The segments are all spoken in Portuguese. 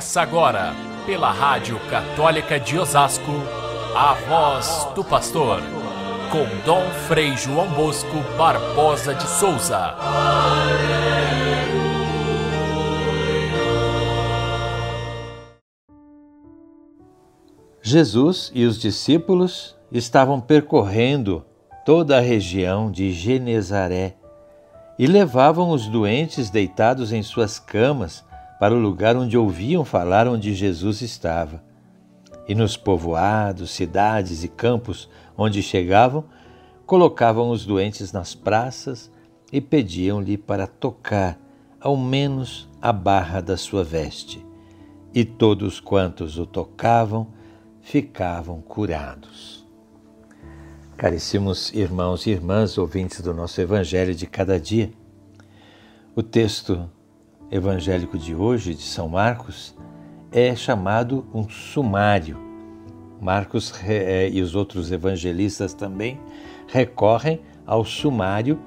Começa agora, pela Rádio Católica de Osasco, a voz do pastor, com Dom Frei João Bosco Barbosa de Souza. Jesus e os discípulos estavam percorrendo toda a região de Genezaré e levavam os doentes deitados em suas camas para o lugar onde ouviam falar onde Jesus estava. E nos povoados, cidades e campos onde chegavam, colocavam os doentes nas praças e pediam-lhe para tocar ao menos a barra da sua veste. E todos quantos o tocavam ficavam curados. Caríssimos irmãos e irmãs, ouvintes do nosso Evangelho de cada dia, o texto evangélico de hoje, de São Marcos, é chamado um sumário. Marcos é, e os outros evangelistas também recorrem ao sumário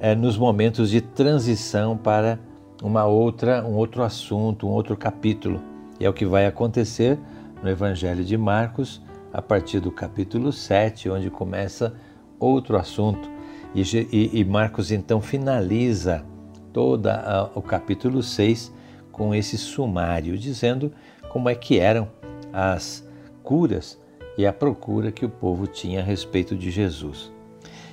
é, nos momentos de transição para uma outra, um outro assunto, um outro capítulo. E é o que vai acontecer no Evangelho de Marcos, a partir do capítulo 7, onde começa outro assunto. E, e, e Marcos então finaliza todo o capítulo 6 com esse sumário, dizendo como é que eram as curas e a procura que o povo tinha a respeito de Jesus.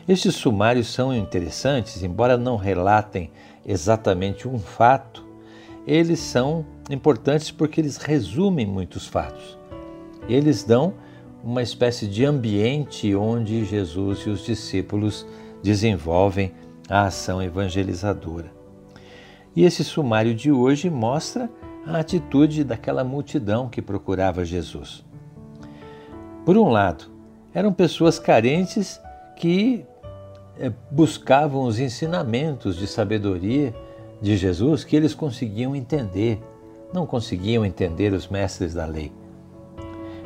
Estes sumários são interessantes, embora não relatem exatamente um fato, eles são importantes porque eles resumem muitos fatos. Eles dão uma espécie de ambiente onde Jesus e os discípulos desenvolvem a ação evangelizadora. E esse sumário de hoje mostra a atitude daquela multidão que procurava Jesus. Por um lado, eram pessoas carentes que eh, buscavam os ensinamentos de sabedoria de Jesus que eles conseguiam entender, não conseguiam entender os mestres da lei.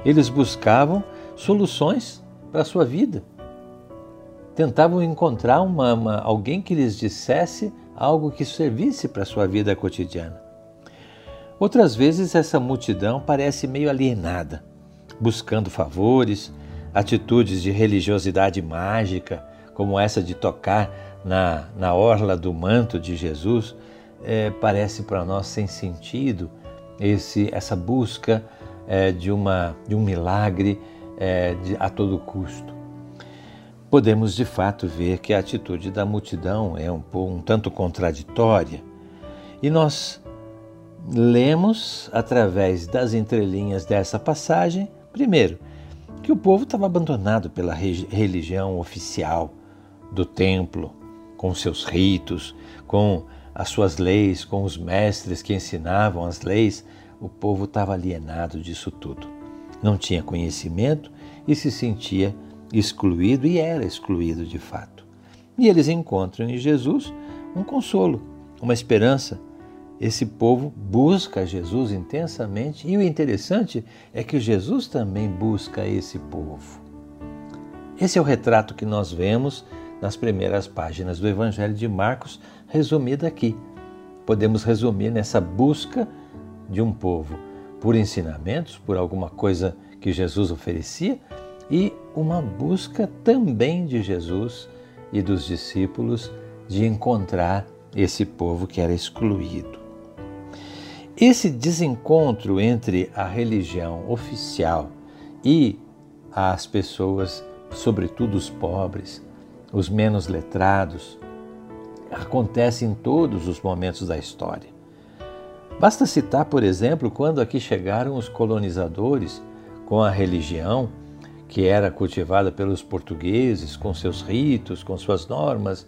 Eles buscavam soluções para a sua vida. Tentavam encontrar uma, uma, alguém que lhes dissesse algo que servisse para sua vida cotidiana. Outras vezes, essa multidão parece meio alienada, buscando favores, atitudes de religiosidade mágica, como essa de tocar na, na orla do manto de Jesus, é, parece para nós sem sentido esse, essa busca é, de, uma, de um milagre é, de, a todo custo. Podemos de fato ver que a atitude da multidão é um, um tanto contraditória e nós lemos através das entrelinhas dessa passagem, primeiro, que o povo estava abandonado pela religião oficial do templo, com seus ritos, com as suas leis, com os mestres que ensinavam as leis, o povo estava alienado disso tudo. Não tinha conhecimento e se sentia excluído e era excluído de fato. E eles encontram em Jesus um consolo, uma esperança. Esse povo busca Jesus intensamente e o interessante é que Jesus também busca esse povo. Esse é o retrato que nós vemos nas primeiras páginas do Evangelho de Marcos, resumido aqui. Podemos resumir nessa busca de um povo por ensinamentos, por alguma coisa que Jesus oferecia e uma busca também de Jesus e dos discípulos de encontrar esse povo que era excluído. Esse desencontro entre a religião oficial e as pessoas, sobretudo os pobres, os menos letrados, acontece em todos os momentos da história. Basta citar, por exemplo, quando aqui chegaram os colonizadores com a religião que era cultivada pelos portugueses, com seus ritos, com suas normas.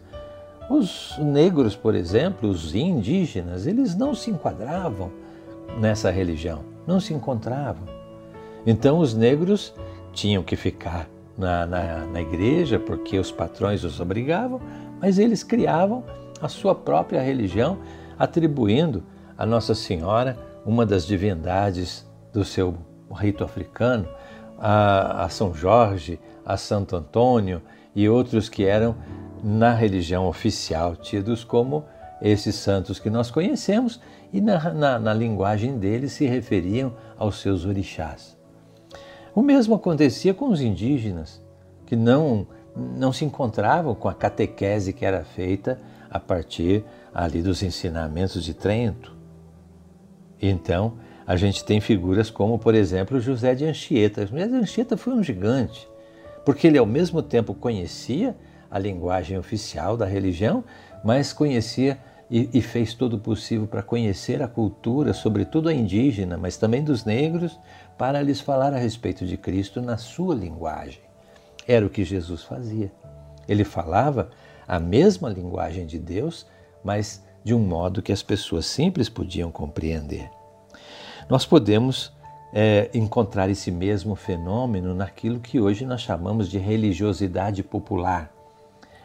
Os negros, por exemplo, os indígenas, eles não se enquadravam nessa religião, não se encontravam. Então os negros tinham que ficar na, na, na igreja porque os patrões os obrigavam, mas eles criavam a sua própria religião, atribuindo a Nossa Senhora, uma das divindades do seu rito africano, a, a São Jorge, a Santo Antônio e outros que eram na religião oficial tidos como esses santos que nós conhecemos e na, na, na linguagem deles se referiam aos seus orixás. O mesmo acontecia com os indígenas, que não, não se encontravam com a catequese que era feita a partir ali dos ensinamentos de Trento. Então, a gente tem figuras como, por exemplo, José de Anchieta. José de Anchieta foi um gigante, porque ele ao mesmo tempo conhecia a linguagem oficial da religião, mas conhecia e, e fez todo o possível para conhecer a cultura, sobretudo a indígena, mas também dos negros, para lhes falar a respeito de Cristo na sua linguagem. Era o que Jesus fazia. Ele falava a mesma linguagem de Deus, mas de um modo que as pessoas simples podiam compreender. Nós podemos é, encontrar esse mesmo fenômeno naquilo que hoje nós chamamos de religiosidade popular.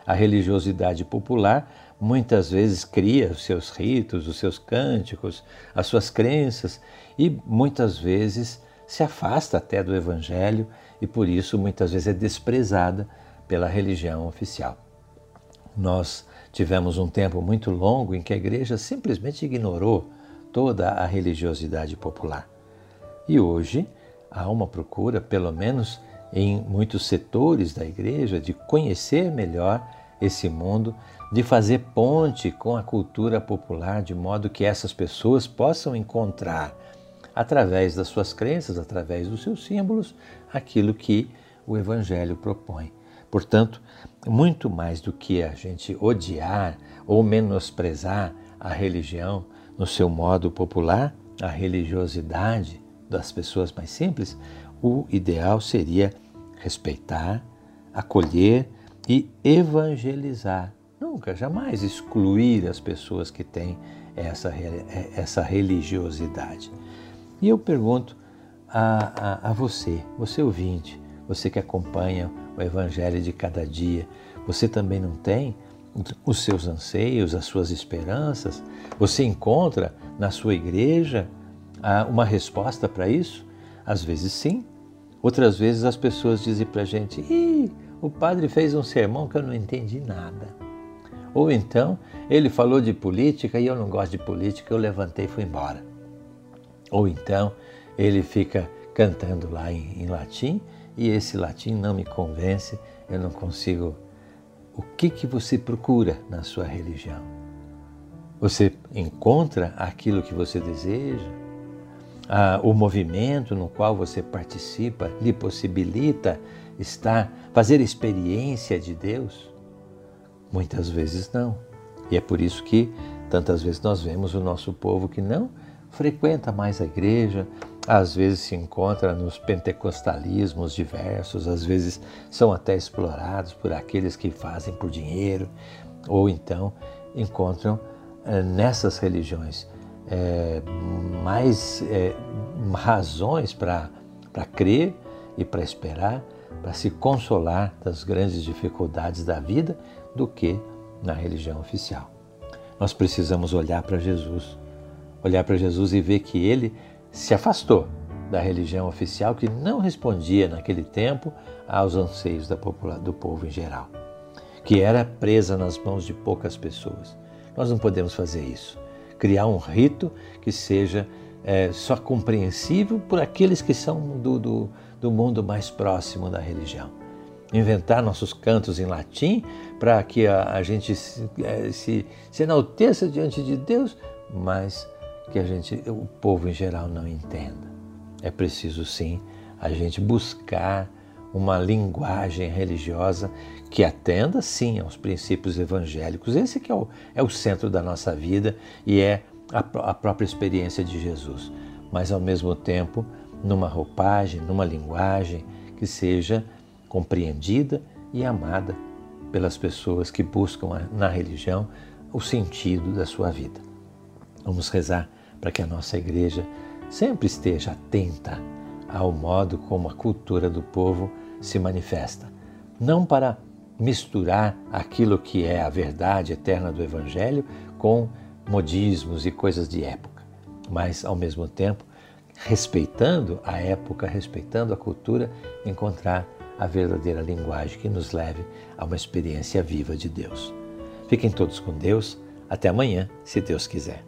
A religiosidade popular muitas vezes cria os seus ritos, os seus cânticos, as suas crenças e muitas vezes se afasta até do Evangelho e por isso muitas vezes é desprezada pela religião oficial. Nós tivemos um tempo muito longo em que a igreja simplesmente ignorou toda a religiosidade popular. E hoje há uma procura, pelo menos em muitos setores da igreja, de conhecer melhor esse mundo, de fazer ponte com a cultura popular, de modo que essas pessoas possam encontrar, através das suas crenças, através dos seus símbolos, aquilo que o Evangelho propõe. Portanto, muito mais do que a gente odiar ou menosprezar a religião no seu modo popular, a religiosidade das pessoas mais simples, o ideal seria respeitar, acolher e evangelizar. Nunca, jamais excluir as pessoas que têm essa, essa religiosidade. E eu pergunto a, a, a você, você ouvinte, você que acompanha o Evangelho de cada dia, você também não tem os seus anseios, as suas esperanças? Você encontra na sua igreja ah, uma resposta para isso? Às vezes sim, outras vezes as pessoas dizem para a gente: Ih, o padre fez um sermão que eu não entendi nada. Ou então, ele falou de política e eu não gosto de política, eu levantei e fui embora. Ou então, ele fica cantando lá em, em latim e esse latim não me convence, eu não consigo. O que, que você procura na sua religião? Você encontra aquilo que você deseja? Ah, o movimento no qual você participa lhe possibilita estar, fazer experiência de Deus? Muitas vezes não. E é por isso que tantas vezes nós vemos o nosso povo que não frequenta mais a igreja, às vezes se encontra nos pentecostalismos diversos, às vezes são até explorados por aqueles que fazem por dinheiro, ou então encontram é, nessas religiões é, mais é, razões para crer e para esperar para se consolar das grandes dificuldades da vida do que na religião oficial. Nós precisamos olhar para Jesus, olhar para Jesus e ver que ele se afastou da religião oficial que não respondia naquele tempo aos anseios do povo em geral, que era presa nas mãos de poucas pessoas. Nós não podemos fazer isso. Criar um rito que seja é, só compreensível por aqueles que são do, do do mundo mais próximo da religião. Inventar nossos cantos em latim para que a, a gente se, é, se, se enalteça diante de Deus, mas que a gente, o povo em geral não entenda. É preciso sim a gente buscar uma linguagem religiosa que atenda sim aos princípios evangélicos. Esse que é o, é o centro da nossa vida e é a, a própria experiência de Jesus. Mas ao mesmo tempo numa roupagem, numa linguagem que seja compreendida e amada pelas pessoas que buscam na religião o sentido da sua vida. Vamos rezar para que a nossa igreja sempre esteja atenta ao modo como a cultura do povo se manifesta, não para misturar aquilo que é a verdade eterna do Evangelho com modismos e coisas de época, mas ao mesmo tempo respeitando a época, respeitando a cultura, encontrar a verdadeira linguagem que nos leve a uma experiência viva de Deus. Fiquem todos com Deus. Até amanhã, se Deus quiser.